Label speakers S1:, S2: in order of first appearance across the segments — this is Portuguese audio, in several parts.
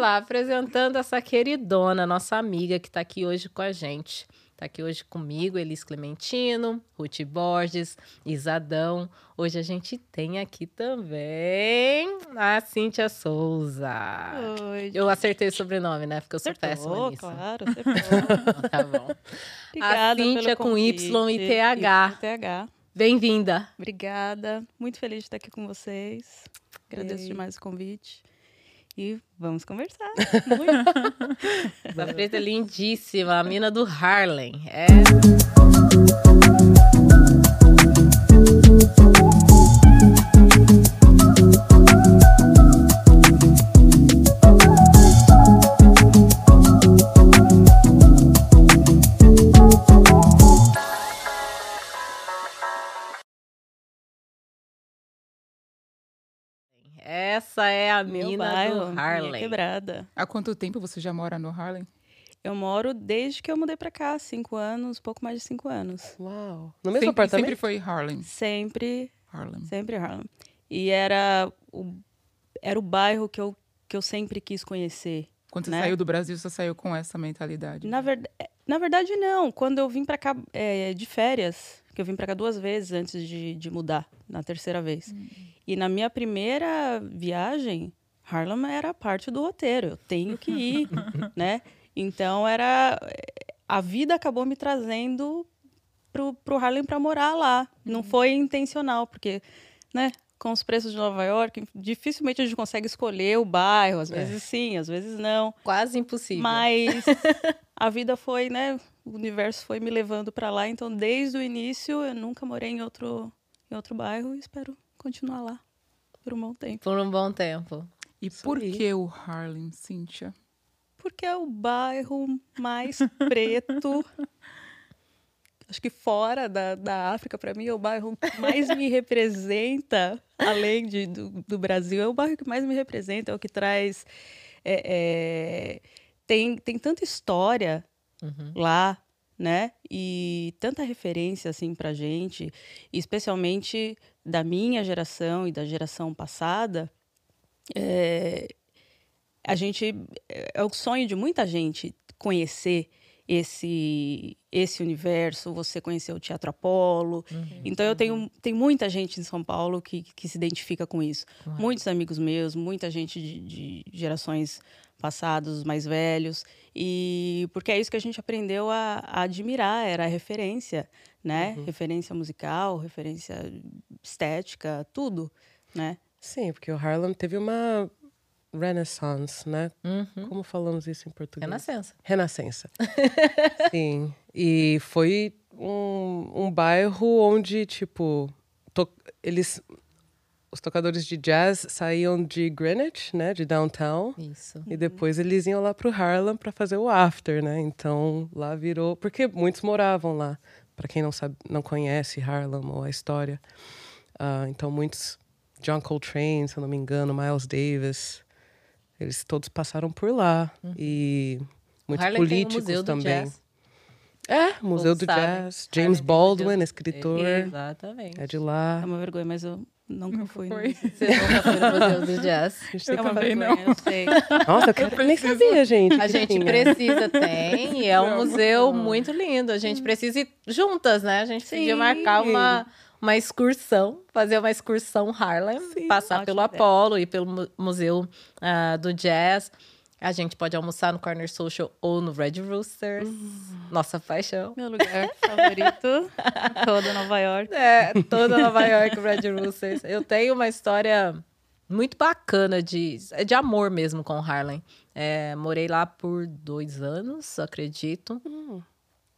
S1: lá, apresentando essa queridona, nossa amiga que está aqui hoje com a gente. Está aqui hoje comigo, Elis Clementino, Ruth Borges, Isadão. Hoje a gente tem aqui também a Cíntia Souza.
S2: Oi.
S1: Eu acertei o sobrenome, né? Porque eu sou péssima nisso.
S2: claro, acertou.
S1: tá bom.
S2: Obrigada
S1: a Cíntia com Y e TH.
S2: E TH.
S1: Bem-vinda.
S2: Obrigada. Muito feliz de estar aqui com vocês. Agradeço
S1: Ei.
S2: demais o convite. E vamos conversar.
S1: Essa preta é lindíssima, a mina do Harlem. É. Essa é a
S2: Meu
S1: mina
S2: bairro,
S1: do
S2: minha
S1: Harlem.
S2: quebrada.
S3: Há quanto tempo você já mora no Harlem?
S2: Eu moro desde que eu mudei pra cá, cinco anos, pouco mais de cinco anos.
S4: Uau. No mesmo
S3: sempre,
S4: apartamento?
S3: sempre foi Harlem.
S2: Sempre,
S3: Harlem.
S2: sempre Harlem. E era o, era o bairro que eu, que eu sempre quis conhecer.
S3: Quando você
S2: né?
S3: saiu do Brasil, você saiu com essa mentalidade.
S2: Na, verda- na verdade, não. Quando eu vim pra cá é, de férias, que eu vim pra cá duas vezes antes de, de mudar, na terceira vez. E na minha primeira viagem, Harlem era parte do roteiro. Eu tenho que ir, né? Então era a vida acabou me trazendo pro, pro Harlem para morar lá. Não foi intencional, porque, né? Com os preços de Nova York, dificilmente a gente consegue escolher o bairro. Às vezes sim, às vezes não.
S1: Quase impossível.
S2: Mas a vida foi, né? O universo foi me levando para lá. Então, desde o início, eu nunca morei em outro, em outro bairro e espero continuar lá por um bom tempo.
S1: Por um bom tempo.
S3: E por que o Harlem, Cíntia?
S2: Porque é o bairro mais preto. Acho que fora da, da África, para mim, é o bairro que mais me representa, além de, do, do Brasil. É o bairro que mais me representa, é o que traz. é, é, tem, tem tanta história
S1: Uhum.
S2: lá, né? E tanta referência assim pra gente, especialmente da minha geração e da geração passada. é, a gente é é o sonho de muita gente conhecer esse esse universo, você conhecer o Teatro Apolo. Então eu tenho tem muita gente em São Paulo que, que se identifica com isso. Muitos amigos meus, muita gente de, de gerações passadas, mais velhos. E porque é isso que a gente aprendeu a, a admirar, era a referência, né? Referência musical, referência estética, tudo, né?
S4: Sim, porque o Harlem teve uma renaissance, né?
S1: Uhum.
S4: Como falamos isso em português?
S1: Renascença.
S4: Renascença. Sim. E foi um, um bairro onde, tipo, to- eles. Os tocadores de jazz saíam de Greenwich, né? De downtown.
S1: Isso.
S4: E depois eles iam lá pro Harlem para fazer o after, né? Então lá virou. Porque muitos moravam lá. Para quem não sabe, não conhece Harlem ou a história. Ah, então muitos. John Coltrane, se eu não me engano, Miles Davis. Eles todos passaram por lá. E muitos
S1: Harlem tem o
S4: políticos
S1: Museu do
S4: também.
S1: Jazz.
S4: É, Museu do
S1: sabem.
S4: Jazz.
S1: Harlem
S4: James
S1: tem o
S4: Baldwin,
S1: Museu-
S4: escritor.
S1: Exatamente.
S4: É de lá.
S2: É uma vergonha, mas eu nunca fui.
S3: foi.
S1: Você nunca foi no Museu do Jazz?
S4: A gente tem
S2: É
S4: que-
S2: uma
S3: também
S2: vergonha, eu sei.
S4: Nossa, eu, quero... nem sabia, gente.
S1: A gente
S4: tinha.
S1: precisa, tem. E é um museu muito lindo. A gente precisa ir juntas, né? A gente podia
S2: Sim.
S1: marcar uma, uma excursão, fazer uma excursão Harlem, passar
S2: Ótima
S1: pelo. Apollo e pelo mu- Museu ah, do Jazz. A gente pode almoçar no Corner Social ou no Red Roosters. Nossa paixão.
S2: Meu lugar favorito, toda Nova York.
S1: É, toda Nova York, Red Roosters. Eu tenho uma história muito bacana de, é de amor mesmo com Harlem. É, morei lá por dois anos, acredito.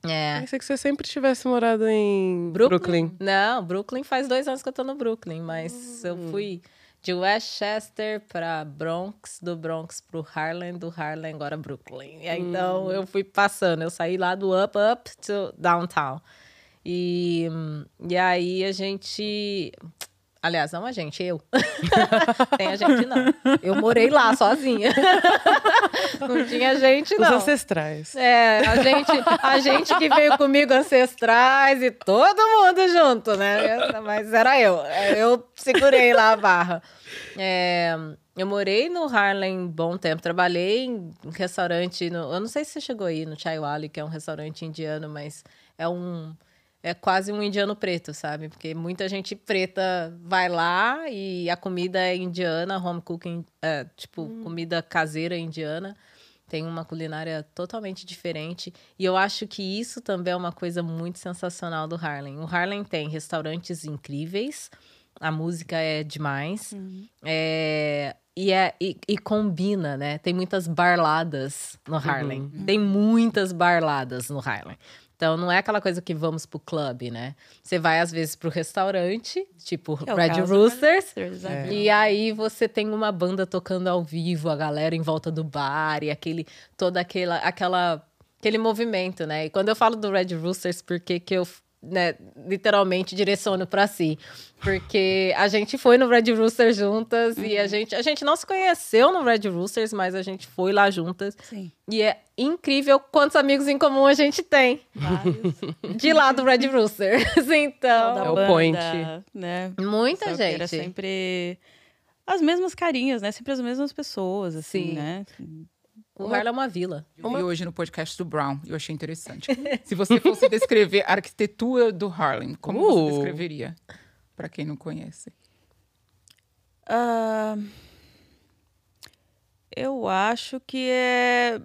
S1: É.
S4: Pensei que você sempre tivesse morado em
S1: Brooklyn?
S4: Brooklyn.
S1: Não, Brooklyn faz dois anos que eu tô no Brooklyn, mas eu fui de Westchester pra Bronx, do Bronx pro Harlem, do Harlem agora Brooklyn. E aí, então eu fui passando, eu saí lá do up, up to downtown. E, e aí a gente. Aliás, não a gente, eu. Tem a gente, não. Eu morei lá sozinha. não tinha gente,
S4: Os
S1: não.
S4: ancestrais.
S1: É, a gente, a gente que veio comigo ancestrais e todo mundo junto, né? Mas era eu. Eu segurei lá a barra. É, Eu morei no Harlem bom tempo. Trabalhei em um restaurante. No, eu não sei se você chegou aí no Chai Wali, que é um restaurante indiano, mas é um. É quase um indiano preto, sabe? Porque muita gente preta vai lá e a comida é indiana, home cooking, é, tipo, comida caseira indiana. Tem uma culinária totalmente diferente. E eu acho que isso também é uma coisa muito sensacional do Harlem. O Harlem tem restaurantes incríveis, a música é demais. É, e, é, e, e combina, né? Tem muitas barladas no Harlem. Tem muitas barladas no Harlem. Então não é aquela coisa que vamos pro clube, né? Você vai às vezes pro restaurante, tipo
S2: É
S1: Red Roosters,
S2: é.
S1: e aí você tem uma banda tocando ao vivo, a galera em volta do bar e aquele toda aquela aquela aquele movimento, né? E quando eu falo do Red Roosters, por que que eu né, literalmente direciono pra si? Porque a gente foi no Red Roosters juntas e a gente a gente não se conheceu no Red Roosters, mas a gente foi lá juntas.
S2: Sim.
S1: E é incrível quantos amigos em comum a gente tem
S2: Vários.
S1: de lá do Red Roosters. Então,
S4: É o
S2: banda,
S4: point.
S2: Né?
S1: muita
S2: Só que Era
S1: gente.
S2: sempre as mesmas carinhas, né? Sempre as mesmas pessoas, assim,
S1: Sim.
S2: né?
S1: O Harlem é uma vila.
S3: Eu vi hoje no podcast do Brown e eu achei interessante. Se você fosse descrever a arquitetura do Harlem, como
S4: Uh.
S3: você descreveria? Para quem não conhece.
S2: Ah, eu acho que é.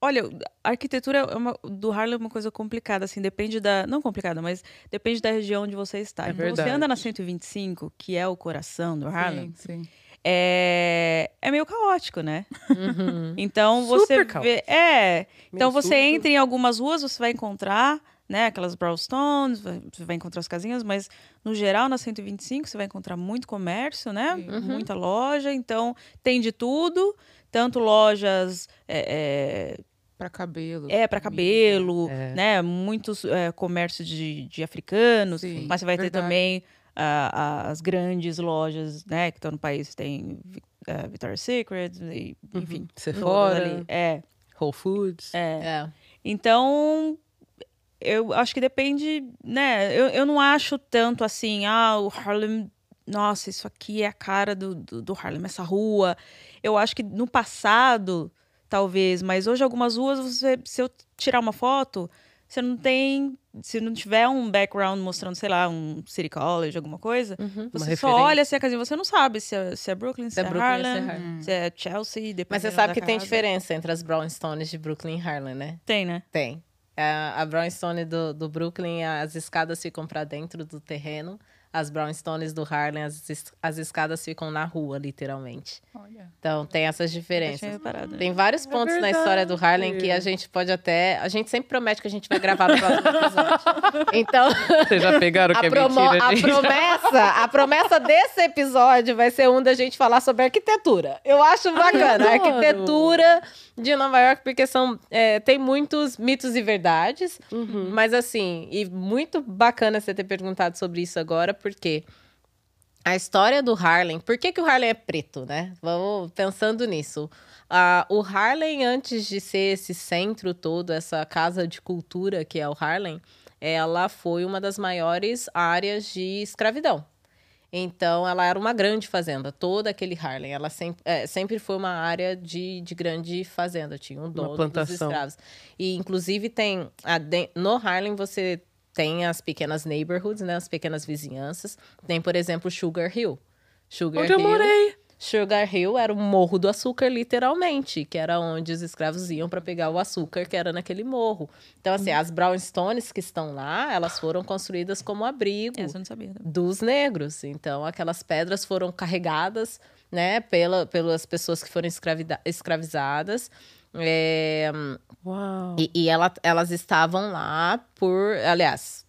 S2: Olha, a arquitetura é uma- do Harlem é uma coisa complicada, assim, depende da. Não complicada, mas depende da região onde você está.
S4: É
S2: então, você
S4: verdade.
S2: anda na 125, que é o coração do Harlem,
S3: Sim, sim.
S2: É, é meio caótico, né?
S1: Uhum.
S2: Então
S4: Super
S2: você
S4: caótico.
S2: vê. É. Então
S4: Meio
S2: você
S4: sujo.
S2: entra em algumas ruas, você vai encontrar, né, aquelas brownstones, vai- você vai encontrar as casinhas, mas no geral na 125 você vai encontrar muito comércio, né?
S1: Uhum.
S2: Muita loja, então tem de tudo, tanto lojas é,
S3: Para cabelo.
S2: é, é para cabelo,
S4: É.
S2: né? Muitos é, comércio de, de africanos,
S3: Sim,
S2: mas você vai ter
S3: verdade.
S2: também ah, as grandes lojas, né, que estão no país, tem eh, Victoria's Secret, e, enfim, todas
S4: Sephora,
S2: ali. É,
S4: Whole Foods.
S2: é.
S1: É.
S2: Então, eu acho que depende, né? Eu, eu não acho tanto assim, ah, o Harlem, nossa, isso aqui é a cara do, do, do Harlem, essa rua. Eu acho que no passado, talvez, mas hoje algumas ruas, você, se eu tirar uma foto, você não tem. Se não tiver um background mostrando, sei lá, um City College, alguma coisa,
S1: Uhum.
S2: você só olha assim a casinha, você não sabe se é, se é Brooklyn, se,
S1: Se é
S2: é,
S1: Brooklyn, se é
S2: Harlem,
S1: Harlem.
S2: se é Chelsea,
S1: Mas você sabe que tem
S2: casa.
S1: diferença entre as brownstones de Brooklyn e Harlem, né?
S2: Tem, né?
S1: Tem. A, a brownstone do, do Brooklyn, as escadas ficam para dentro do terreno. As brownstones do Harlem, as, as escadas ficam na rua, literalmente.
S3: Olha.
S1: Então, tem essas diferenças.
S2: reparado.
S1: Tem vários pontos na história do Harlem que a
S4: verdade.
S1: gente pode até... A gente sempre promete que a gente vai gravar no próximo episódio. Então...
S4: Vocês já pegaram que
S1: A,
S4: é
S1: promo-
S4: mentira,
S1: a
S4: gente?
S1: promessa, a promessa desse episódio vai ser um da gente falar sobre arquitetura. Eu acho bacana. arquitetura de Nova York, porque são, é, tem muitos mitos e verdades.
S4: Uhum.
S1: Mas assim, e muito bacana você ter perguntado sobre isso agora, porque a história do Harlem, por que, que o Harlem é preto, né? Vamos pensando nisso. Ah, o Harlem, antes de ser esse centro todo, essa casa de cultura que é o Harlem, ela foi uma das maiores áreas de escravidão. Então, ela era uma grande fazenda, todo aquele Harlem. Ela sempre, é, sempre foi uma área de, de grande fazenda, tinha um dono dos
S4: plantação.
S1: escravos. E, inclusive, tem... a no Harlem, você tem as pequenas neighborhoods, né? As pequenas vizinhanças. Tem, por exemplo, Sugar Hill. Sugar
S4: Onde eu
S1: Hill,
S4: morei.
S1: Sugar Hill era o morro do açúcar, literalmente, que era onde os escravos iam para pegar o açúcar que era naquele morro. Então, assim, as brownstones que estão lá, elas foram construídas como abrigo
S2: não sabia. né?
S1: dos negros. Então, aquelas pedras foram carregadas, né, pela, pelas pessoas que foram escravizadas. É,
S4: Uau.
S1: e, e ela- elas estavam lá por. Aliás,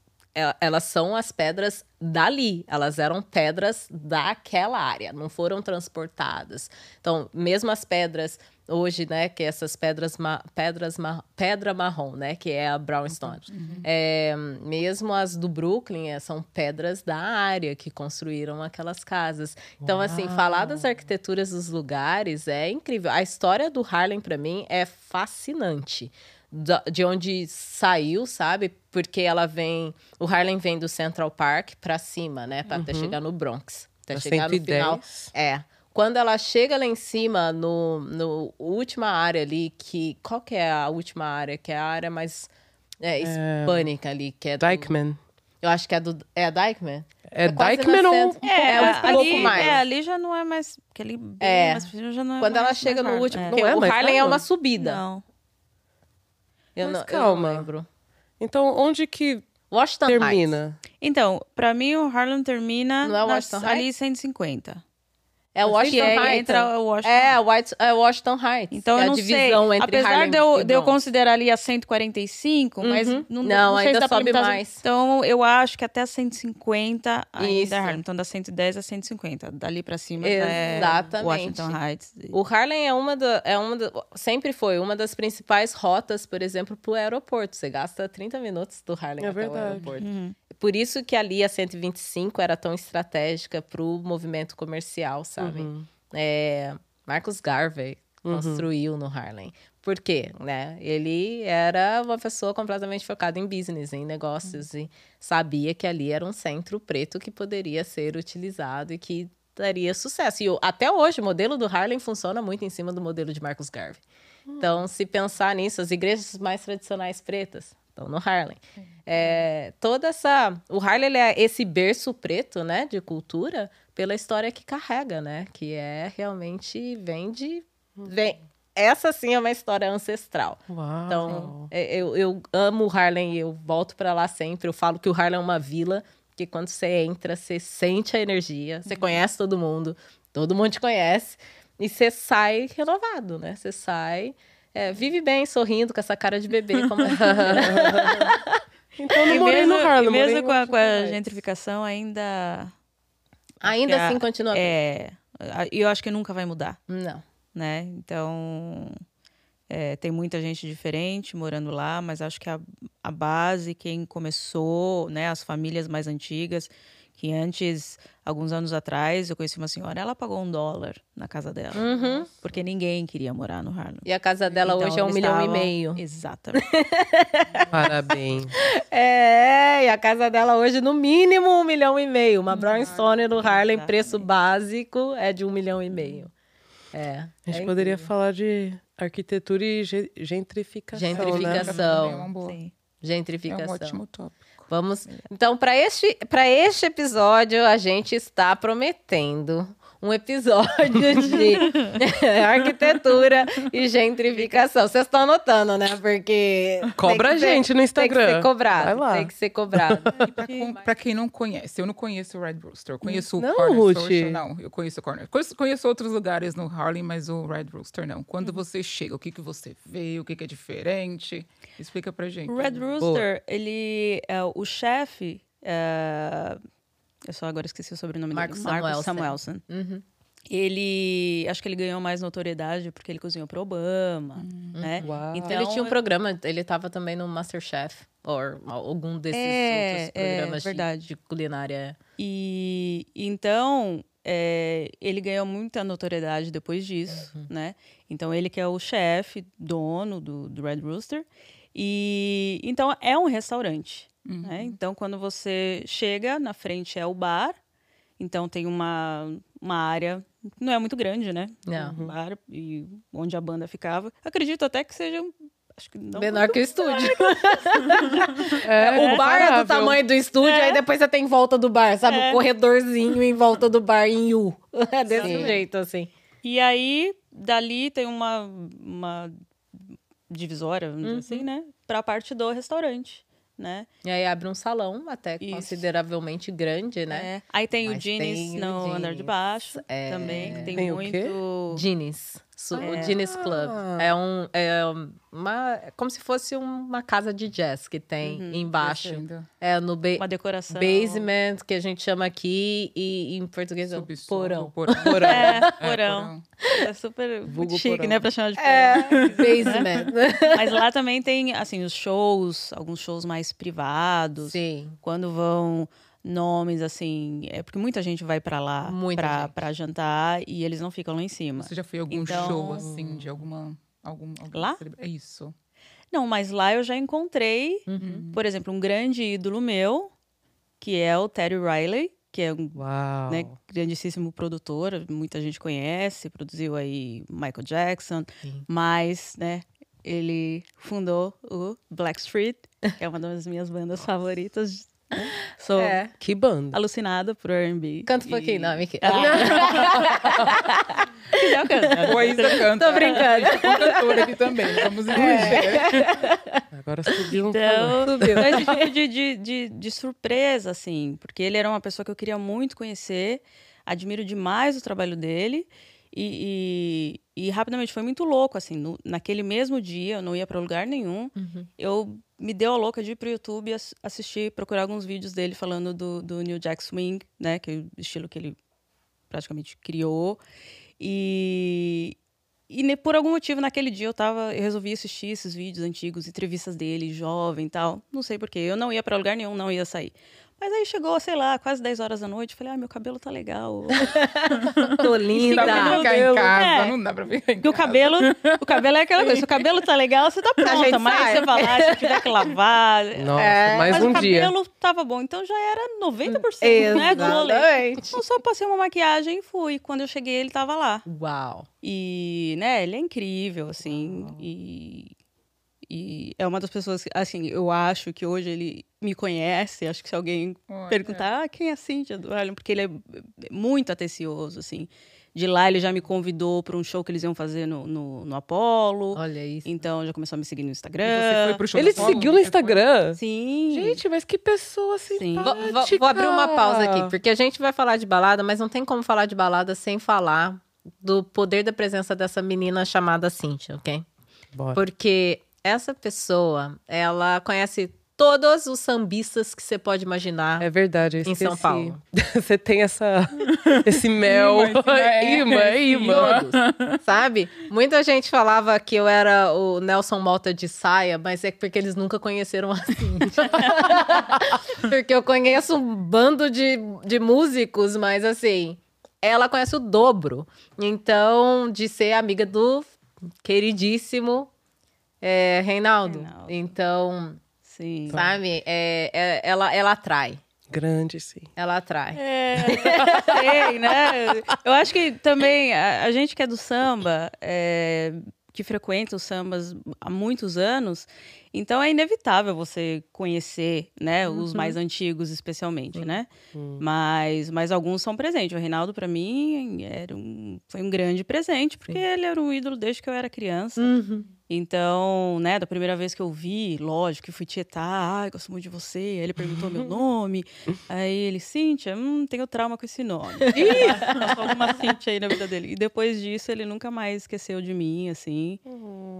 S1: elas são as pedras dali. Elas eram pedras daquela área, não foram transportadas. Então, mesmo as pedras hoje, né, que essas pedras, ma- pedras ma- pedra marrom, né, que é a brownstone. É, mesmo as do Brooklyn é, são pedras da área que construíram aquelas casas. Então, assim, falar das arquiteturas dos lugares é incrível. A história do Harlem, para mim, é fascinante. De onde saiu, sabe? Porque ela vem. O Harlem vem do Central Park para cima, né? Para até chegar no Bronx. Até
S4: Pra
S1: chegar no final.
S4: 110.
S1: É. quando ela chega lá em cima, no, no última área ali, que. Qual que é a última área? Que é a área mais é, hispânica ali, que é. do-
S4: Dykeman.
S1: eu acho que é do. É a Dykeman?
S4: É
S1: quase
S4: Dykeman ou-
S2: É,
S1: é um
S2: ali,
S1: pouco mais.
S2: É, ali já não é mais. Aquele
S1: É.
S2: mais já não é
S1: Quando ela
S2: mais-
S1: chega no último.
S2: É.
S1: Porque
S4: Não é
S1: o Harlem é uma subida.
S2: Não.
S1: Eu
S4: Mas
S1: não, eu
S4: calma.
S1: não lembro.
S4: Então, onde que
S1: Washington Heights.
S4: termina?
S2: Então, pra mim, o Harlem termina
S1: Não é
S2: nas-
S1: Washington
S2: ali
S1: Heights?
S2: 150.
S1: É Washington
S2: que é
S1: Heights.
S2: entra o Washington
S1: É, White, é Washington Heights.
S2: Então,
S1: é
S2: eu
S1: a
S2: não sei.
S1: divisão entre
S2: Apesar
S1: Harlem
S2: de eu,
S1: e
S2: de eu considerar ali a 145, mas
S1: Uhum.
S2: não,
S1: Não,
S2: sei se
S1: ainda
S2: pra
S1: sobe mais.
S2: Então, eu acho que até 150 ainda
S1: Isso.
S2: é Harlem. Então, da 110 a 150. Dali pra cima é
S1: Exatamente.
S2: Washington Heights.
S1: O Harlem é uma da, é uma da, sempre foi uma das principais rotas, por exemplo, para o aeroporto. Você gasta 30 minutos do Harlem
S4: É
S1: até o
S4: verdade.
S1: aeroporto.
S2: Uhum.
S1: Por isso que ali a 125 era tão estratégica para o movimento comercial, sabe?
S4: Uhum.
S1: É, Marcus Garvey construiu no Harlem. Por quê? Né? Ele era uma pessoa completamente focada em business, em negócios, e sabia que ali era um centro preto que poderia ser utilizado e que daria sucesso. E até hoje, o modelo do Harlem funciona muito em cima do modelo de Marcus Garvey. Então, se pensar nisso, as igrejas mais tradicionais pretas estão no Harlem. É, toda essa. O Harlem é esse berço preto, né, de cultura, pela história que carrega, né? Que é realmente vem de. Vem, essa sim é uma história ancestral.
S4: Uau.
S1: Então, é, eu, eu amo o Harlem e eu volto pra lá sempre. Eu falo que o Harlem é uma vila, que quando você entra, você sente a energia, você conhece todo mundo, todo mundo te conhece, e você sai renovado, né? Você sai, é, vive bem, sorrindo, com essa cara de bebê. Como...
S4: Então, eu não
S2: E
S4: morei
S2: mesmo,
S4: no Harlem.
S2: e mesmo com a, com a gentrificação, ainda.
S1: Ainda
S2: a-
S1: assim continua.
S2: É. E eu acho que nunca vai mudar.
S1: Não.
S2: né? Então, é, tem muita gente diferente morando lá, mas acho que a, a base, quem começou, né, as famílias mais antigas, que antes, alguns anos atrás, eu conheci uma senhora, ela pagou um dólar na casa dela,
S1: Uhum.
S2: porque ninguém queria morar no Harlem.
S1: E a casa dela
S2: Então,
S1: hoje é um milhão e
S2: estavam-
S1: meio.
S2: Exatamente.
S4: Parabéns.
S1: É, e a casa dela hoje, no mínimo, um milhão e meio. Uma brownstone no Harlem,
S2: exatamente.
S1: preço básico, é de um milhão e meio. É.
S4: A gente
S1: é
S4: poderia
S1: incrível.
S4: falar de arquitetura e ge- gentrificação,
S1: Gentrificação.
S4: né?
S3: Também é uma boa.
S2: Sim.
S3: É um
S1: Gentrificação.
S3: ótimo tópico.
S1: Vamos. Então, para este, este episódio, a gente está prometendo um episódio de arquitetura e gentrificação. Vocês estão anotando, né? Porque.
S4: Cobra a gente no
S1: Tem que
S4: Instagram.
S1: ser cobrado.
S4: Vai lá.
S1: Tem que ser cobrado.
S3: Pra, com- pra quem não conhece, eu não conheço o Red Rooster. Eu conheço
S4: Não,
S3: o Corner
S4: Ruth.
S3: Social. Não, eu conheço o Corner. Conheço, conheço outros lugares no Harlem, mas o Red Rooster não. Quando você chega, o que, que você vê? O que, que é diferente? Explica pra gente.
S2: O Red Rooster, ele é o chefe. é, Eu só agora esqueci o sobrenome
S1: Marcos
S2: dele. Marcos
S1: Samuelson. Uhum.
S2: Ele. Acho que ele ganhou mais notoriedade porque ele cozinhou pro Obama, né?
S4: Uau.
S2: Então,
S1: ele tinha um programa, ele estava também no Masterchef, ou algum desses
S2: É,
S1: outros
S2: é,
S1: programas de-
S2: verdade.
S1: de, culinária.
S2: E então é, ele ganhou muita notoriedade depois disso, né? Então ele que é o chefe, dono do, do Red Rooster. E então é um restaurante. Né? Então quando você chega, na frente é o bar. Então tem uma, uma área, não é muito grande, né?
S1: Não.
S2: Um bar e onde a banda ficava. Acredito até que seja um- Acho que não
S1: Menor que o estúdio.
S4: É,
S1: o bar é do
S4: comparável.
S1: tamanho do estúdio, aí depois você tem em volta do bar, sabe?
S2: É.
S1: O corredorzinho em volta do bar em U. É desse
S2: Sim.
S1: jeito, assim.
S2: E aí, dali tem uma, uma divisória, vamos dizer assim, né? Pra parte do restaurante, né?
S1: E aí abre um salão até
S2: Isso.
S1: consideravelmente grande, né?
S2: É. Aí tem o
S1: Mas o
S2: no andar de baixo
S1: é.
S2: também, que tem,
S4: Tem
S2: muito...
S4: quê?
S2: É.
S1: O Guinness Club. É, um, é uma. É como se fosse uma casa de jazz que tem
S2: Uhum.
S1: embaixo. É no ba
S2: Uma decoração.
S1: basement, que a gente chama aqui, e em português é o
S3: Subsolo,
S1: porão.
S3: porão.
S4: Porão.
S2: É, porão. É super muito
S4: Vulgo
S2: chique,
S4: porão.
S2: né? Pra chamar de porão.
S1: É, basement.
S2: Mas lá também tem, assim, os shows, alguns shows mais privados.
S1: Sim.
S2: Quando vão nomes, assim... É porque muita gente vai pra lá pra, jantar e eles não ficam lá em cima.
S3: Você já foi a algum
S2: Então-
S3: show, assim, de alguma... Algum, alguma
S2: Lá?
S3: celebra- É isso.
S2: Não, mas lá eu já encontrei,
S1: Uhum.
S2: por exemplo, um grande ídolo meu, que é o Terry Riley, que é um né, grandíssimo produtor, muita gente conhece, produziu aí Michael Jackson, mas, né, ele fundou o Blackstreet, que é uma das minhas bandas favoritas. Sou
S1: É.
S4: Que banda.
S2: alucinada por R&B.
S1: Canta um
S2: E-
S1: pouquinho, não, Miki.
S2: Se quiser, eu canto.
S3: O Isa canta.
S1: Tô brincando.
S3: É cantora aqui também, vamos incluir.
S4: Agora subiu um.
S2: Então,
S1: Subiu.
S2: esse tipo de, de, de, de surpresa, assim, porque ele era uma pessoa que eu queria muito conhecer, admiro demais o trabalho dele, e, e, e rapidamente foi muito louco, assim, no- naquele mesmo dia, eu não ia para lugar nenhum, eu me deu a louca de ir pro YouTube ass- assistir, procurar alguns vídeos dele falando do, do New Jack Swing, né, que é o estilo que ele praticamente criou, e, e por algum motivo, naquele dia, eu tava. Eu resolvi assistir esses vídeos antigos, entrevistas dele, jovem e tal. Não sei porquê. Eu não ia pra lugar nenhum, não ia sair. Mas aí chegou, sei lá, quase 10 horas da noite. Falei, ah, meu cabelo tá legal.
S1: Tô
S3: Não dá pra
S1: linda.
S3: ficar em casa,
S2: É.
S3: não dá pra ficar em
S2: Porque o
S3: casa.
S2: cabelo, o cabelo é aquela coisa. Se o cabelo tá legal, você tá pronta. Mas
S1: sai.
S2: você vai lá, se tiver que lavar.
S4: Nossa,
S1: É,
S4: mais
S2: mas
S4: um
S2: o
S4: dia.
S2: cabelo tava bom. Então já era 90%, né? Do rolê.
S1: Exatamente.
S2: Eu só passei uma maquiagem e fui. Quando eu cheguei, ele tava lá.
S1: Uau.
S2: E, né, ele é incrível, assim, e, e é uma das pessoas, que, assim, eu acho que hoje ele me conhece, acho que se alguém
S3: Olha.
S2: perguntar, ah, quem é a Cíntia do Harlem? Porque ele é muito atencioso, assim. De lá ele já me convidou para um show que eles iam fazer no, no, no Apollo,
S1: Olha isso.
S2: então já começou a me seguir no
S3: E você
S2: Instagram.
S3: foi pro show
S4: Ele te
S3: Apollo?
S4: seguiu no? Instagram?
S2: Sim.
S4: Gente, mas que pessoa
S2: Sim.
S1: Vou, vou- vou abrir uma pausa aqui, porque a gente vai falar de balada, mas não tem como falar de balada sem falar do poder da presença dessa menina chamada Cíntia, ok?
S4: Bora.
S1: Porque essa pessoa, ela conhece todos os sambistas que você pode imaginar.
S4: É verdade, eu
S1: Em. São Paulo.
S4: Você tem essa, esse mel.
S3: Imã, esse é,
S4: imã, é.
S1: Todos, sabe? Muita gente falava que eu era o Nelson Malta de saia, mas é porque eles nunca conheceram a Cíntia. porque eu conheço um bando de, de músicos, mas assim, ela conhece o dobro. Então, de ser amiga do queridíssimo é, Reinaldo.
S2: Reinaldo.
S1: Então,
S2: Sim.
S1: sabe? É, é- ela, ela atrai.
S4: Grande, sim.
S1: Ela atrai.
S2: É, sei, né? Eu acho que também a, a gente que é do samba, é, que frequenta os sambas há muitos anos, então é inevitável você conhecer, né, os mais antigos especialmente, né? Mas, mas alguns são presentes. O Reinaldo para mim era um, foi um grande presente porque ele era um ídolo desde que eu era criança. Então, né, da primeira vez que eu vi, lógico, que fui tietar, ai, gosto muito de você. Aí ele perguntou meu nome. Aí ele, Cíntia, hum, tenho trauma com esse nome. Passou alguma Cíntia aí na vida dele. E depois disso, ele nunca mais esqueceu de mim, assim.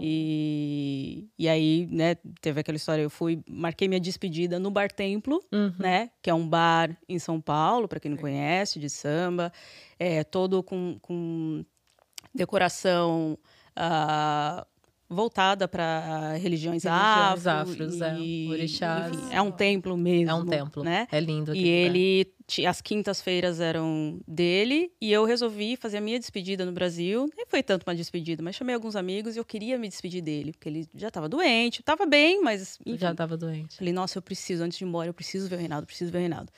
S2: E, e aí, né, teve aquela história, eu fui, marquei minha despedida no Bar Templo, né, que é um bar em São Paulo, para quem não conhece, de samba. É todo com, com decoração ah, voltada para religiões,
S1: Religiões
S2: afro,
S1: afros, é,
S2: e,
S1: orixás.
S2: enfim, é um templo mesmo.
S1: É um templo.
S2: né?
S1: É lindo.
S2: E ele, ti- as quintas-feiras eram dele, e eu resolvi fazer a minha despedida no Brasil. Nem foi tanto uma despedida, mas chamei alguns amigos e eu queria me despedir dele, porque ele já estava doente, estava bem, mas enfim.
S1: Já tava doente.
S2: Falei, nossa, eu preciso, antes de ir embora, eu preciso ver o Reinaldo, preciso ver o Reinaldo.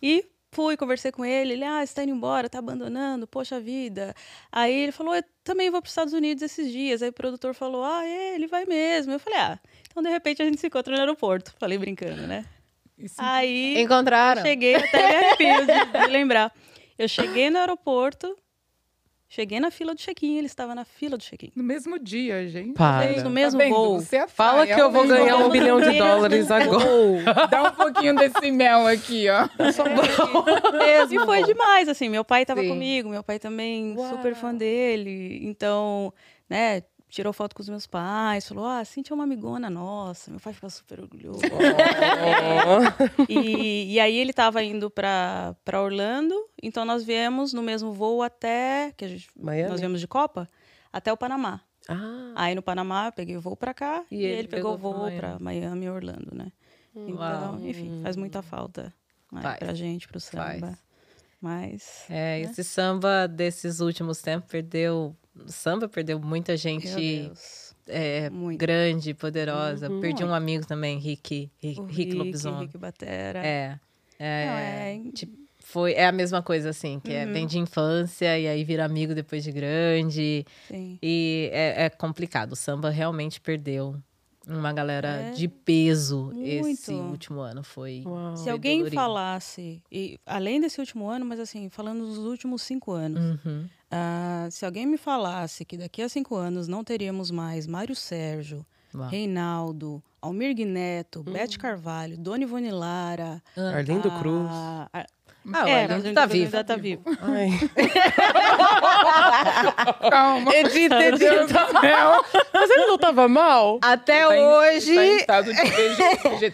S2: E fui, conversei com ele, ele, ah, você tá indo embora, tá abandonando, poxa vida. Aí ele falou, eu também vou para os Estados Unidos esses dias. Aí o produtor falou, ah, é, ele vai mesmo. Eu falei, ah, então de repente a gente se encontra no aeroporto. Falei brincando, né?
S3: Isso.
S2: Aí
S1: Encontraram?
S2: cheguei, até me arrepio de, de lembrar. Eu cheguei no aeroporto, cheguei na fila do check-in, ele estava na fila do check-in.
S3: No mesmo dia, gente.
S4: Para.
S2: No
S3: Tá
S2: mesmo
S3: vendo?
S2: voo.
S3: Você é
S4: Fala que eu vou
S3: mesmo
S4: ganhar um bilhão de dólares agora.
S3: Dá um pouquinho desse mel aqui, ó.
S2: E foi demais, assim, meu pai estava comigo, meu pai também
S4: Uau.
S2: super fã dele, então, né, tirou foto com os meus pais, falou, ah, Cintia é uma amigona nossa, meu pai ficou super orgulhoso. e, e aí ele estava indo para Orlando, então nós viemos no mesmo voo até, que a gente,
S4: Miami?
S2: nós viemos de Copa, até o Panamá.
S4: Ah,
S2: Aí no Panamá eu peguei o voo para cá
S1: E
S2: e,
S1: ele
S2: ele, pegou o voo
S1: Miami.
S2: para Miami e Orlando, né? Então,
S1: Uau.
S2: enfim, faz muita falta né,
S1: Faz.
S2: pra gente, pro
S1: Faz.
S2: samba. Mas
S1: É, esse samba desses últimos tempos perdeu. O samba perdeu muita gente é,
S2: Muito.
S1: grande, poderosa. Perdi um
S2: Muito.
S1: amigo também, Rick, Rick,
S2: O
S1: Rick Lobisomem.
S2: Rick Batera.
S1: É. é,
S2: Não, é-
S1: tipo, foi, é a mesma coisa, assim, que é bem de infância e aí vira amigo depois de grande.
S2: Sim.
S1: E é, é complicado. O samba realmente perdeu uma galera
S2: É.
S1: de peso esse
S2: Muito.
S1: último ano. Foi.
S4: Uau.
S2: Se alguém
S1: dolorido.
S2: falasse, e além desse último ano, mas assim, falando dos últimos cinco anos,
S1: Uhum.
S2: ah, se alguém me falasse que daqui a cinco anos não teríamos mais Mário Sérgio,
S1: Uau.
S2: Reinaldo, Almir Neto,
S1: Hum.
S2: Bete Carvalho, Dona Ivone Lara,
S4: Arlindo Cruz.
S2: a-
S1: Ah, o
S2: é,
S1: Arlindo
S2: mas
S1: tá
S2: ainda
S1: vivo.
S2: tá vivo.
S4: Ai.
S3: Calma.
S1: Edita,
S3: céu.
S4: Mas ele não tava mal?
S1: Até
S3: Tá em-
S1: hoje.
S3: Tá em estado de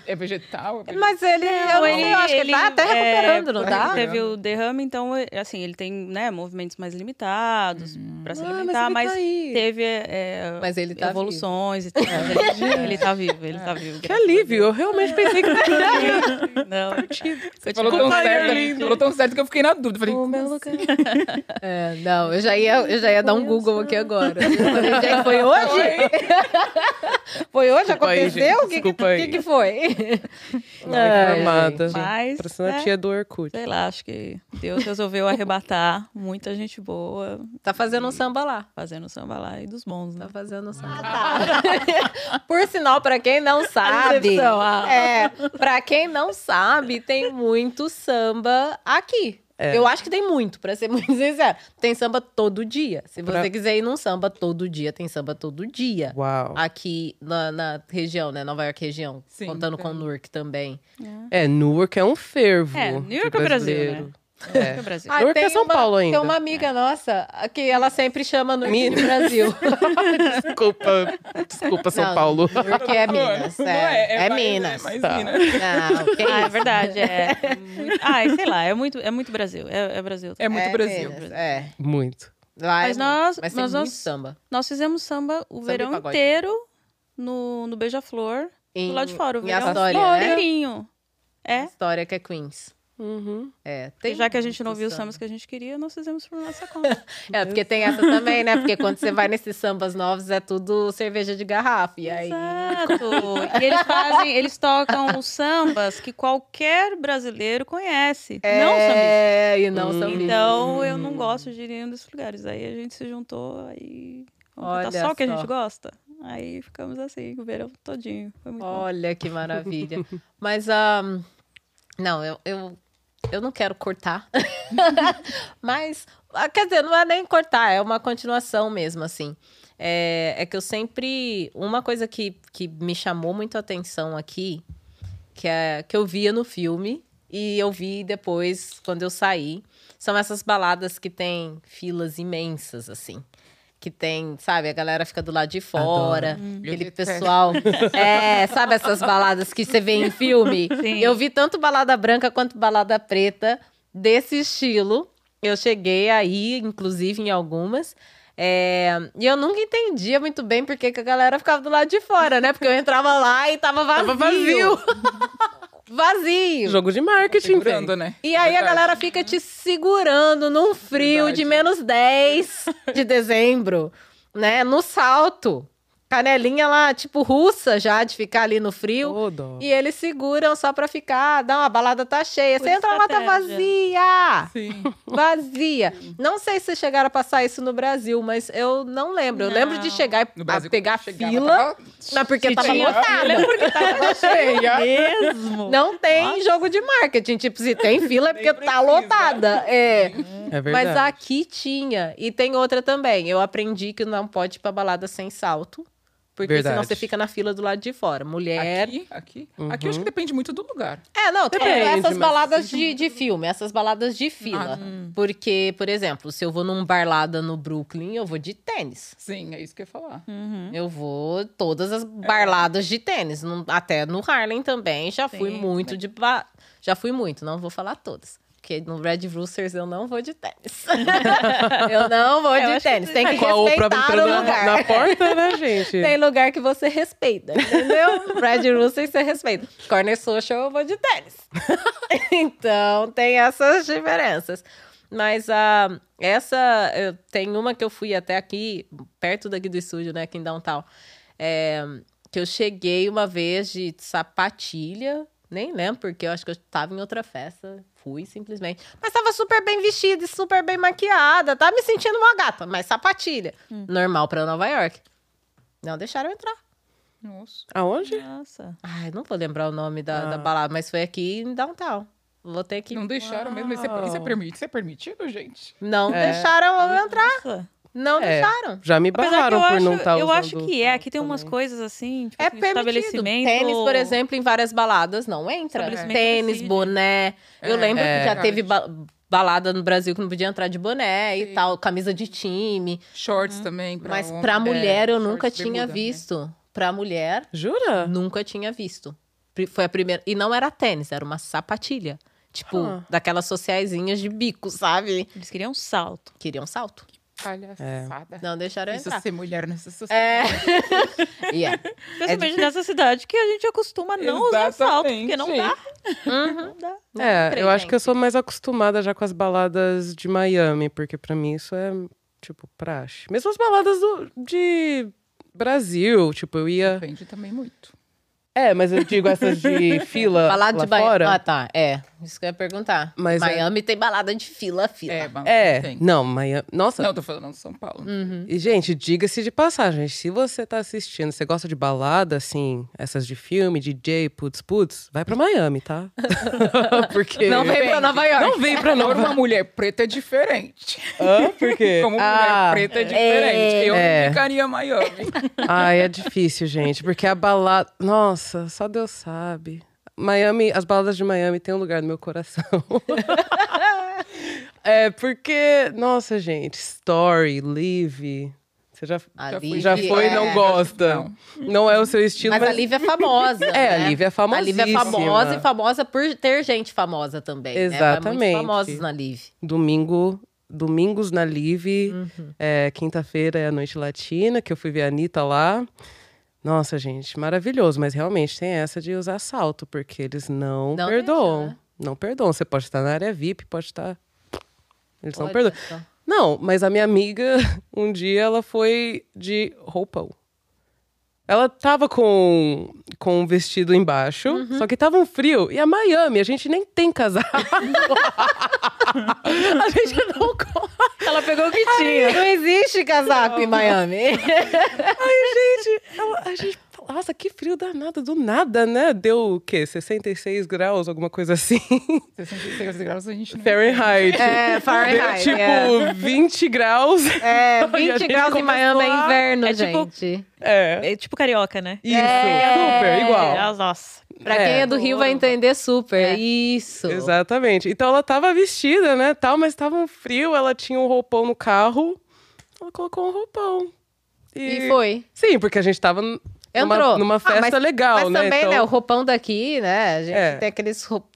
S3: é vegetal? é vege-
S1: Mas ele, eu, não sei, eu acho que ele tá até
S2: é,
S1: recuperando, não
S2: ele
S1: tá?
S2: Teve o derrame, então, é, assim, ele tem né, movimentos mais limitados pra se
S4: Ah, mas
S2: alimentar,
S4: ele
S2: mas,
S4: tá
S2: teve é,
S1: Mas ele tá
S2: evoluções e tal. Ele, ele tá vivo, ele tá vivo.
S4: Que alívio. Eu realmente pensei que não tinha.
S2: Não,
S3: Você falou tão,
S4: Arlindo.
S3: Falou tão certo que eu fiquei na dúvida. Falei,
S4: O meu lugar.
S1: É, não, eu já ia, eu já ia dar um Google aqui agora. Gente, Foi hoje? Foi hoje?
S4: Desculpa aí,
S1: Aconteceu?
S4: gente,
S1: O que, que,
S4: desculpa aí.
S1: que, que foi?
S4: Ai, informada.
S2: Mas,
S4: Parecendo a
S2: né?
S4: tia do Orkut.
S2: sei lá, acho que Deus resolveu arrebatar muita gente boa
S1: Tá fazendo um samba lá.
S2: fazendo samba lá e dos bons, né?
S1: Tá fazendo um samba. Por sinal, pra quem não sabe,
S2: ah.
S1: é, pra quem não sabe, tem muito samba aqui.
S4: É.
S1: Eu acho que tem muito, pra ser muito sincero. Tem samba todo dia. Se você
S4: Pra-
S1: quiser ir num samba todo dia, tem samba todo dia.
S4: Uau.
S1: Aqui na, na região, né? Nova York região.
S3: Sim,
S1: contando
S3: tem.
S1: com Newark também.
S4: É, Newark é um fervo.
S2: É, Newark é Brasil,
S4: brasileiro.
S2: É. o Brasil.
S1: Ah,
S4: é
S1: tem
S4: São
S1: uma-
S4: Paulo ainda.
S1: Tem uma amiga nossa que ela sempre chama Newark
S4: Mina.
S1: de Brasil.
S4: Desculpa, desculpa, São
S1: Não,
S4: Paulo.
S1: Newark é Minas.
S3: Não
S1: É, é,
S3: mais-
S1: Minas.
S3: mais
S4: Tá.
S3: Minas.
S1: Não, que
S2: Ah, é verdade, é. muito- Ah, sei lá, é muito, é muito Brasil. É, é Brasil.
S3: É muito
S1: É
S3: Brasil.
S1: Minas, É.
S4: Muito.
S1: Lá
S2: Mas
S1: é
S2: nós-.
S1: Mas
S2: nós-
S1: muito samba.
S2: Nós fizemos samba o
S1: Samba
S2: verão inteiro no, no Beija-Flor, do lado de fora. O verão
S1: Astoria, né?
S2: inteirinho. É.
S1: História que é Queens.
S4: Uhum.
S1: É, tem
S2: já que a gente não viu os
S1: samba.
S2: sambas que a gente queria, nós fizemos por nossa conta.
S1: É, porque tem essa também, né? Porque quando você vai nesses sambas novos, é tudo cerveja de garrafa. E aí.
S2: Exato. E eles fazem, eles tocam os sambas que qualquer brasileiro conhece. Não sambista.
S1: É, e não sambista.
S2: Então eu não gosto de nenhum desses lugares. Aí a gente se juntou aí. Vamos
S1: Olha
S2: só o que a gente gosta. Aí ficamos assim, o verão todinho. Foi muito bom.
S1: Olha que maravilha. Mas, ah, não, eu, eu, eu não quero cortar. Mas, ah, quer dizer, não é nem cortar, é uma continuação mesmo, assim. É, é que eu sempre. Uma coisa que, que me chamou muito a atenção aqui, que, é, que eu via no filme, e eu vi depois, quando eu saí, são essas baladas que tem filas imensas, assim. Que tem, sabe, a galera fica do lado de fora,
S3: Eu
S1: aquele
S3: detesto.
S1: pessoal. É, sabe essas baladas que você vê em filme?
S2: Sim.
S1: Eu vi tanto balada branca quanto balada preta desse estilo. Eu cheguei aí, inclusive, em algumas. É, e eu nunca entendia muito bem por que que a galera ficava do lado de fora, né? Porque eu entrava lá e tava vazio.
S4: Tava vazio.
S1: vazio.
S4: Jogo de marketing,
S3: Segurando,
S4: velho.
S3: né?
S1: E aí a galera fica te segurando num frio
S3: Verdade.
S1: de menos 10 de dezembro, né? No salto. Canelinha lá, tipo russa já, de ficar ali no frio.
S4: Dó.
S1: E eles seguram só pra ficar, dá uma balada tá cheia.
S2: Por
S1: Você entra lá, tá vazia!
S3: Sim.
S1: Vazia. Não sei se chegaram a passar isso no Brasil, mas eu não lembro. Eu lembro de
S2: Não.
S1: chegar
S3: Brasil,
S1: pegar
S3: chegava,
S1: fila,
S3: tava
S1: mas porque
S2: Se
S1: tava lotada.
S3: Tava cheia.
S2: Mesmo?
S1: Não tem jogo de marketing. Tipo, se tem fila é porque
S3: Nem
S1: tá
S3: precisa.
S1: lotada. É.
S4: É verdade.
S1: Mas aqui tinha. E tem outra também. Eu aprendi que não pode ir pra balada sem salto. Porque senão
S4: Verdade.
S1: você fica na fila do lado de fora. Mulher.
S3: Aqui, aqui. Aqui eu acho que depende muito do lugar.
S1: É, não, tem
S4: Depende,
S1: essas baladas de, de filme, essas baladas de fila.
S3: Ah,
S1: Porque, por exemplo, se eu vou num barlada no Brooklyn, eu vou de tênis.
S3: Sim, é isso que eu ia falar.
S2: Uhum.
S1: Eu vou todas as barladas de tênis. Até no Harlem também. Já fui
S2: Sim,
S1: muito de. ba- Já fui muito, não vou falar todas. Porque no Red Roosters eu não vou de tênis. eu não vou
S2: Eu
S1: de
S2: que
S1: tênis. Tem que
S4: Oprah
S1: respeitar o
S4: na,
S1: lugar.
S4: na porta, né, gente?
S1: Tem lugar que você respeita, entendeu? Red Rooster você respeita. Corner Social eu vou de tênis. então, tem essas diferenças. Mas a essa, eu- tem uma que eu fui até aqui, perto daqui do estúdio, né, aqui em Downtown. É, que eu cheguei uma vez de sapatilha, Nem lembro, porque eu acho que eu tava em outra festa. Fui simplesmente. Mas tava super bem vestida e super bem maquiada. Tava me sentindo uma gata, mas sapatilha. Normal pra Nova York. Não deixaram eu entrar.
S3: Nossa.
S4: Aonde?
S2: Nossa.
S1: Ai, não vou lembrar o nome da, da
S4: Ah.
S1: balada, mas foi aqui em downtown. Vou ter que.
S3: Não deixaram mesmo. Isso é, isso é
S4: Uau.
S3: permitido? Isso é permitido, gente?
S1: Não
S4: É.
S1: deixaram eu entrar.
S2: Nossa.
S1: Não
S4: É.
S1: deixaram.
S4: Já me
S2: que
S4: barraram
S2: eu
S4: por
S2: acho,
S4: não estar
S2: Eu
S4: usando
S2: acho que é. Aqui tem umas coisas assim, tipo
S1: É
S2: assim,
S1: permitido.
S2: estabelecimento.
S1: Tênis, por exemplo, em várias baladas não entra.
S2: Estabelecimento
S1: Tênis, boné. Eu
S3: É,
S1: lembro
S4: é
S1: que já
S3: verdade.
S1: teve ba- balada no Brasil que não podia entrar de boné e
S3: Sim.
S1: tal, camisa de time.
S3: Shorts também. Pra
S1: Mas
S3: homem.
S1: pra mulher
S3: É,
S1: eu nunca tinha
S3: bermuda, né?
S1: visto. Pra mulher,
S4: Jura?
S1: nunca tinha visto. Foi a primeira. E não era tênis, era uma sapatilha. Tipo,
S4: Ah.
S1: daquelas sociaizinhas de bico, sabe?
S2: Eles queriam um salto.
S1: Queriam salto.
S3: Palhaçada.
S1: Não deixaram
S3: Isso
S1: entrar.
S3: ser mulher nessa sociedade.
S1: É. E é.
S2: Principalmente nessa cidade que a gente acostuma não usar salto, porque não dá.
S1: Uhum.
S2: Não dá.
S4: É,
S1: creio,
S4: eu acho que eu sou mais acostumada já com as baladas de Miami, porque pra mim isso é, tipo, praxe. Mesmo as baladas do, de Brasil, tipo, eu ia...
S3: Depende também muito.
S4: É, mas eu digo essas de fila
S1: Balada
S4: lá
S1: de Miami.
S4: fora.
S1: Ah, tá. É. Isso que eu ia perguntar.
S4: Mas é-
S1: Miami tem balada de fila, fila.
S3: É,
S4: É,
S3: tem.
S4: não, Miami... Nossa,
S3: Não, tô falando de São Paulo.
S1: Uhum.
S4: E, gente, diga-se de passagem, se você tá assistindo, você gosta de balada, assim, essas de filme, DJ, putz, putz, vai pra Miami, tá? Porque...
S1: Não vem pra Nova York.
S4: Não vem pra Nova
S3: uma mulher preta é diferente.
S4: Hã? Por quê?
S3: Como
S4: Ah,
S3: mulher preta é diferente. Eu
S4: É.
S3: não ficaria Miami.
S4: Ai, é difícil, gente, porque a balada... Nossa, só Deus sabe. Miami, as baladas de Miami têm um lugar no meu coração. é, porque... Nossa, gente, Story, Live... Você já,
S1: A
S3: Já
S1: Liv
S4: já foi e
S1: é-
S4: não gosta.
S3: Não.
S4: Não. é o seu estilo,
S1: Mas
S4: mas...
S1: a Lívia é famosa.
S4: É,
S1: né?
S4: a Lívia é
S1: A Lívia é famosa e famosa por ter gente famosa também. Né?
S4: Exatamente.
S1: Muitos famosos na Liv.
S4: domingo, domingos na Live,
S1: Uhum.
S4: é, quinta-feira é a noite latina, que eu fui ver a Anitta lá. Nossa, gente, maravilhoso, mas realmente tem essa de usar salto, porque eles não,
S1: Não
S4: perdoam.
S1: deixa, né?
S4: Não perdoam. Você pode estar na área VIP, pode estar. Eles não perdoam.
S1: só.
S4: Não, mas a minha amiga, um dia ela foi de roupão. Ela tava com, com um vestido embaixo,
S1: Uhum.
S4: só que tava um frio. E a Miami, a gente nem tem casaco. a gente não corre.
S1: Ela pegou o que tinha. Não existe casaco em Miami.
S4: Ai, gente, ela- a gente. Nossa, que frio danado, do nada, né? Deu o quê? 66 graus, alguma coisa assim?
S3: 66 graus a gente não...
S4: Fahrenheit.
S1: É,
S4: Deu
S1: Fahrenheit.
S4: tipo
S1: é.
S4: 20 graus.
S1: É,
S4: E a
S1: 20
S4: gente
S1: graus em Miami é inverno,
S2: É tipo-
S1: gente.
S4: É.
S2: É tipo carioca, né?
S4: Isso,
S1: É.
S4: super, igual.
S2: É, nossa.
S1: Pra quem é do Rio vai entender super.
S2: É.
S1: Isso.
S4: Exatamente. Então ela tava vestida, né, tal, mas tava um frio, ela tinha um roupão no carro, ela colocou um roupão.
S1: E foi.
S4: Sim, porque a gente tava numa,
S1: Entrou.
S4: numa
S1: Ah,
S4: festa
S1: mas-
S4: legal,
S1: Mas
S4: né?
S1: também,
S4: então...
S1: né, o roupão daqui, né, a gente
S4: É.
S1: tem aqueles... roup-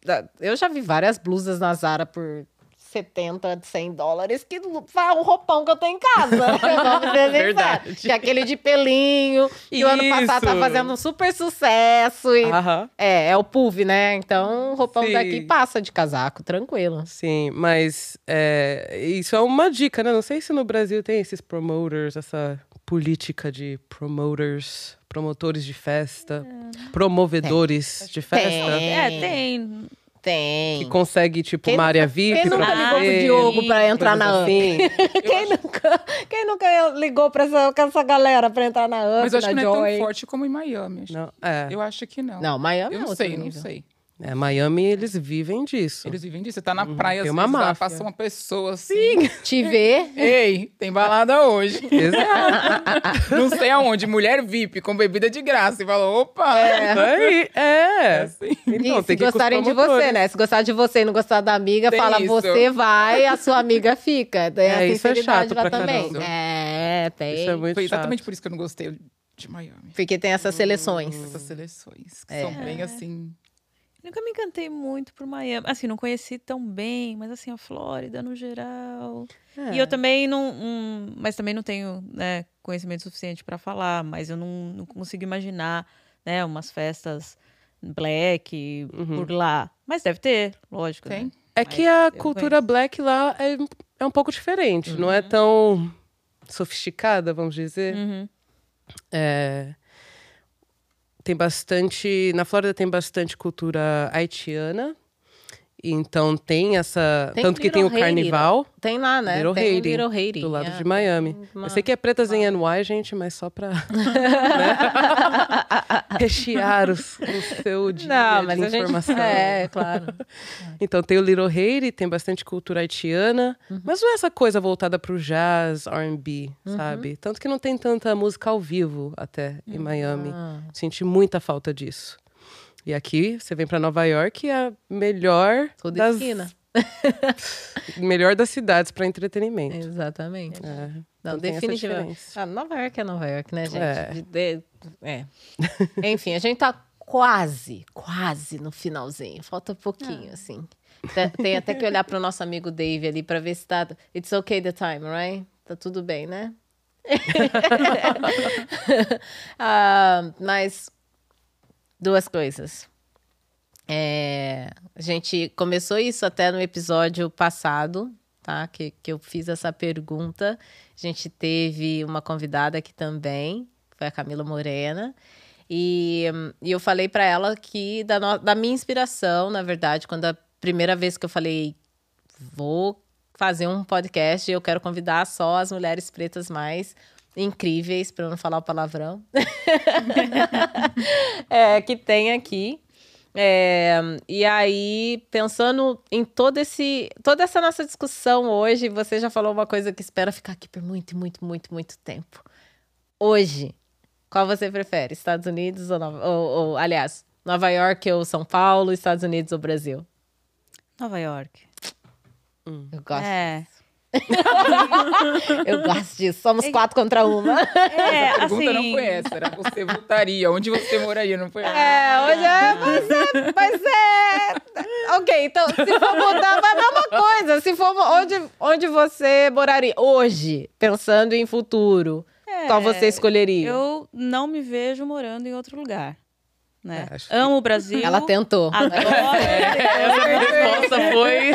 S1: Eu já vi várias blusas na Zara por 70, 100 dólares, que vai um roupão que eu tenho em casa. né?
S4: Verdade.
S1: Que é aquele de pelinho, que o ano passado tá fazendo um super sucesso. E...
S4: Aham.
S1: É, é o PUV, né? Então, o roupão
S4: Sim.
S1: daqui passa de casaco, tranquilo.
S4: Sim, mas é, isso é uma dica, né? Não sei se no Brasil tem esses promoters, essa política de promoters, promotores de festa, promovedores de festa.
S1: Tem.
S2: É, tem.
S1: Tem.
S4: Que consegue, tipo,
S1: Quem
S4: uma área VIP
S1: Quem nunca ligou pro Diogo pra entrar na
S4: assim.
S1: Quem nunca, quem nunca ligou pra essa, essa galera pra entrar na UP,
S3: Mas eu acho que não é
S1: Joy?
S3: tão forte como em Miami.
S4: Não, é.
S3: Eu acho que não.
S1: Não, Miami
S3: Eu
S1: é
S3: não sei, não sei.
S4: É, Miami, eles vivem disso.
S3: Eles vivem disso. Você tá na praia,
S4: Uhum. tem uma máfia.
S3: passa uma pessoa assim.
S1: Te ver,
S3: Ei, tem balada hoje.
S4: Exato.
S3: não sei aonde. Mulher VIP com bebida de graça. E falou, opa.
S4: Isso aí, é.
S3: assim.
S1: e
S4: Então,
S1: se
S4: tem que ir com os
S1: gostarem de você, né? Se gostar de você e não gostar da amiga,
S3: Tem
S1: fala
S3: isso.
S1: você vai, a sua amiga fica. Tem a
S4: É, isso é chato
S1: lá
S4: pra
S1: também.
S4: caramba.
S1: É, tem.
S4: Isso é muito
S3: Foi exatamente
S4: chato.
S3: por isso que eu não gostei de Miami.
S1: Porque tem essas seleções.
S3: Essas seleções. Que
S1: É.
S3: são bem assim.
S2: Nunca me encantei muito por Miami. Assim, não conheci tão bem, mas assim, a Flórida no geral.
S4: É.
S2: E eu também não. um, mas também não tenho né, conhecimento suficiente para falar, mas eu não, não consigo imaginar né, umas festas black por lá. Mas deve ter, lógico.
S3: Tem.
S2: Né?
S4: É
S2: Mas
S4: que a cultura
S2: conheço.
S4: black lá é, é um pouco diferente. Não é tão sofisticada, vamos dizer.
S2: Uhum.
S4: É, tem bastante. Na Flórida tem bastante cultura haitiana. Então tem essa.
S1: Tem
S4: tanto que tem o
S1: Haiti,
S4: carnival.
S1: Tem lá, né?
S4: Little
S1: tem
S4: Haiti,
S1: Little Haiti.
S4: Do lado
S1: é.
S4: de Miami.
S1: uma-
S4: Eu sei que é pretas em NY, gente, mas só pra né? rechear os- o seu dia
S1: Não,
S4: de
S1: mas a gente.
S4: informação.
S1: É, claro.
S4: Então tem o Little Haiti, tem bastante cultura haitiana,
S1: Uhum.
S4: mas não é essa coisa voltada pro jazz, R&B,
S1: Uhum.
S4: sabe? Tanto que não tem tanta música ao vivo até em Miami.
S1: Ah.
S4: Senti muita falta disso. E aqui, você vem pra Nova York, é a melhor
S1: Tudo
S4: das
S1: esquina.
S4: melhor das cidades para entretenimento.
S1: Exatamente.
S4: É.
S1: Não,
S4: Então
S1: definitivamente. Ah, Nova York é Nova York, né, gente?
S4: É.
S1: De- de- é. Enfim, a gente tá quase, quase no finalzinho. Falta pouquinho, assim. Te- Tem até que olhar pro nosso amigo Dave ali pra ver se tá. It's okay the time, right? Tá tudo bem, né? Ah, mas duas coisas. É, a gente começou isso até no episódio passado, tá? Que, que eu fiz essa pergunta. A gente teve uma convidada aqui também, foi a Camila Morena. E, e eu falei para ela que da, no- da minha inspiração, na verdade, quando a primeira vez que eu falei, vou fazer um podcast e eu quero convidar só as mulheres pretas mais incríveis, para eu não falar o palavrão, é, que tem aqui. É, e aí, pensando em todo esse, toda essa nossa discussão hoje, você já falou uma coisa que espera ficar aqui por muito, muito, muito, muito tempo. Hoje, qual você prefere? Estados Unidos ou, Nova, ou, ou aliás, Nova York ou São Paulo, Estados Unidos ou Brasil?
S2: Nova York.
S1: Eu gosto.
S2: É.
S1: Eu gosto disso. Somos quatro contra uma.
S2: É,
S3: A pergunta não
S2: assim.
S3: foi essa, era você votaria, onde você moraria, não foi essa.
S1: É, hoje é, mas é, mas é. Ok, então, se for mudar, vai a mesma coisa. Se for onde, onde você moraria hoje, pensando em futuro,
S2: É,
S1: qual você escolheria?
S2: Eu não me vejo morando em outro lugar. Né?
S4: É, que-
S2: Amo o Brasil.
S1: Ela tentou.
S2: Adoro.
S4: A resposta foi.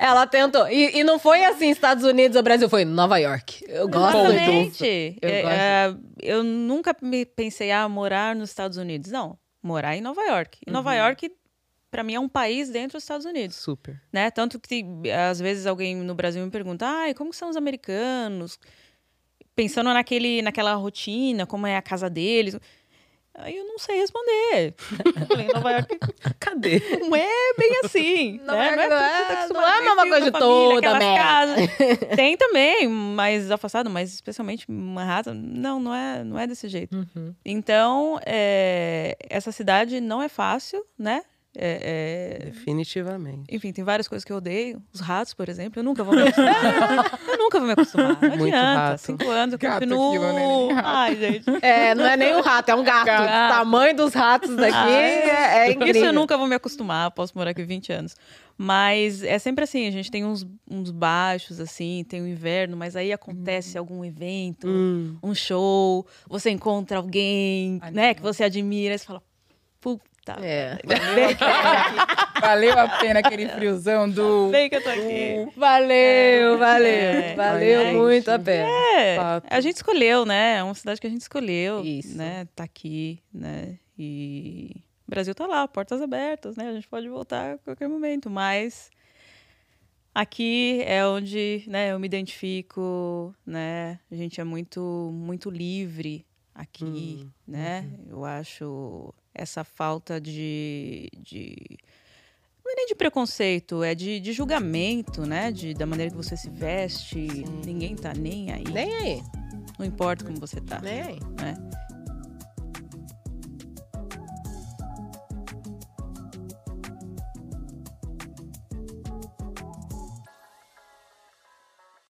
S1: Ela tentou. E, e não foi assim, Estados Unidos ou Brasil, foi Nova York. Eu gosto.
S2: Exatamente.
S1: Eu
S2: É,
S1: gosto
S2: é, eu nunca me pensei a morar nos Estados Unidos. Não, morar em Nova York. E Nova York, para mim, é um país dentro dos Estados Unidos.
S4: Super.
S2: né? Tanto que às vezes alguém no Brasil me pergunta, ai, como são os americanos? Pensando naquele, naquela rotina, como é a casa deles. Aí eu não sei responder. Falei, Nova York
S4: Cadê?
S2: não é bem assim.
S1: Nova
S2: né?
S1: York
S2: não
S1: não
S2: é,
S1: é-
S2: você tá acostumado
S1: não é a mesma coisa toda
S2: casas. Tem também, mais afastado, mas especialmente Manhattan. Não, não é, não é desse jeito.
S1: Uhum.
S2: Então, é, essa cidade não é fácil, né? É- é,
S4: Definitivamente.
S2: enfim, tem várias coisas que eu odeio. Os ratos, por exemplo, eu nunca vou me acostumar. eu nunca vou me acostumar. Não
S4: Muito
S2: adianta.
S4: rato.
S2: Cinco anos eu
S3: Gato
S2: continuo.
S3: aquilo? Nem rato.
S2: Ai, gente.
S1: É, não é nem um rato, é um gato.
S3: Gato.
S1: O tamanho dos ratos daqui é, é incrível.
S2: Isso eu nunca vou me acostumar. Posso morar aqui 20 anos. Mas é sempre assim, a gente tem uns, uns baixos, assim, tem o inverno, mas aí acontece algum evento,
S4: Hum.
S2: um show, você encontra alguém, né, que você admira, e você fala, puta,
S1: É.
S3: Valeu a pena aquele friozão do.
S2: bem que eu tô aqui.
S1: Valeu, valeu.
S2: É.
S1: valeu
S2: Ai,
S1: muito a pena.
S2: É,
S4: Fato.
S2: a gente escolheu, né? É uma cidade que a gente escolheu,
S1: Isso.
S2: né? Tá aqui, né? E o Brasil tá lá, portas abertas, né? A gente pode voltar a qualquer momento, mas aqui é onde, né, eu me identifico, né? A gente é muito muito livre aqui, né? Eu acho essa falta de, de não é nem de preconceito, é de, de julgamento, né? De, da maneira que você se veste. Ninguém tá nem aí.
S1: Nem aí,
S2: Não importa como você tá.
S1: nem aí.
S2: né?